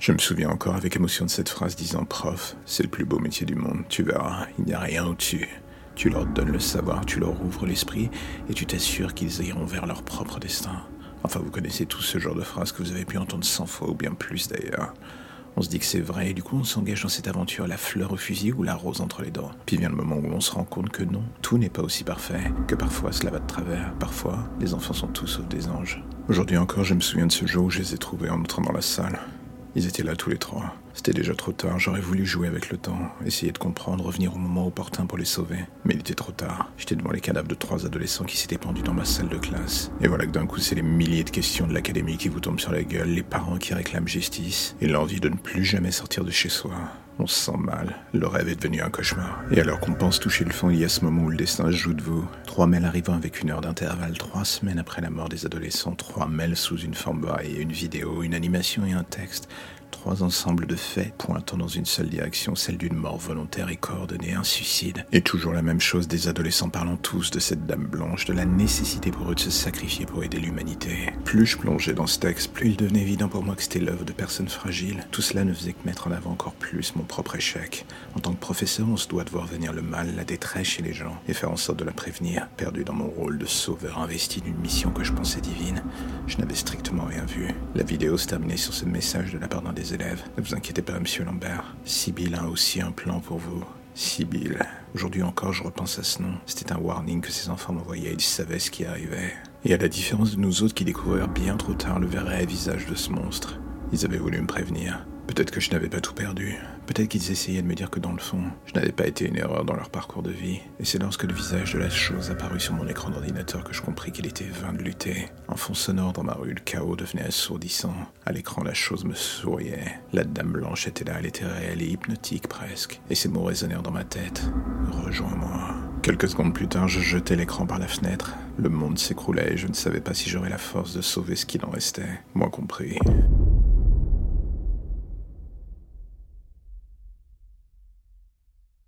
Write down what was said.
Je me souviens encore avec émotion de cette phrase disant Prof, c'est le plus beau métier du monde, tu verras, il n'y a rien au-dessus. Tu leur donnes le savoir, tu leur ouvres l'esprit et tu t'assures qu'ils iront vers leur propre destin. Enfin, vous connaissez tous ce genre de phrases que vous avez pu entendre cent fois ou bien plus d'ailleurs. On se dit que c'est vrai et du coup on s'engage dans cette aventure la fleur au fusil ou la rose entre les dents. Puis vient le moment où on se rend compte que non, tout n'est pas aussi parfait, que parfois cela va de travers, parfois les enfants sont tous sauf des anges. Aujourd'hui encore je me souviens de ce jour où je les ai trouvés en entrant dans la salle. Ils étaient là tous les trois. C'était déjà trop tard, j'aurais voulu jouer avec le temps, essayer de comprendre, revenir au moment opportun pour les sauver. Mais il était trop tard. J'étais devant les cadavres de trois adolescents qui s'étaient pendus dans ma salle de classe. Et voilà que d'un coup, c'est les milliers de questions de l'académie qui vous tombent sur la gueule, les parents qui réclament justice, et l'envie de ne plus jamais sortir de chez soi. On se sent mal. Le rêve est devenu un cauchemar. Et alors qu'on pense toucher le fond, il y a ce moment où le destin joue de vous. Trois mails arrivant avec une heure d'intervalle, trois semaines après la mort des adolescents, trois mails sous une forme variée, une vidéo, une animation et un texte. Trois ensembles de faits pointant dans une seule direction, celle d'une mort volontaire et coordonnée, un suicide. Et toujours la même chose, des adolescents parlant tous de cette dame blanche, de la nécessité pour eux de se sacrifier pour aider l'humanité. Plus je plongeais dans ce texte, plus il devenait évident pour moi que c'était l'œuvre de personnes fragiles. Tout cela ne faisait que mettre en avant encore plus mon propre échec. En tant que professeur, on se doit de voir venir le mal, la détresse chez les gens, et faire en sorte de la prévenir. Perdu dans mon rôle de sauveur investi d'une mission que je pensais divine, je n'avais strictement rien vu. La vidéo se terminait sur ce message de la part d'un Ne vous inquiétez pas, monsieur Lambert. Sibyl a aussi un plan pour vous. Sibyl. Aujourd'hui encore, je repense à ce nom. C'était un warning que ces enfants m'envoyaient. Ils savaient ce qui arrivait. Et à la différence de nous autres qui découvrirent bien trop tard le vrai visage de ce monstre, ils avaient voulu me prévenir. Peut-être que je n'avais pas tout perdu. Peut-être qu'ils essayaient de me dire que dans le fond, je n'avais pas été une erreur dans leur parcours de vie. Et c'est lorsque le visage de la chose apparut sur mon écran d'ordinateur que je compris qu'il était vain de lutter. En fond sonore dans ma rue, le chaos devenait assourdissant. À l'écran, la chose me souriait. La dame blanche était là, elle était réelle et hypnotique presque. Et ces mots résonnèrent dans ma tête. Rejoins-moi. Quelques secondes plus tard, je jetais l'écran par la fenêtre. Le monde s'écroulait et je ne savais pas si j'aurais la force de sauver ce qu'il en restait. Moi compris.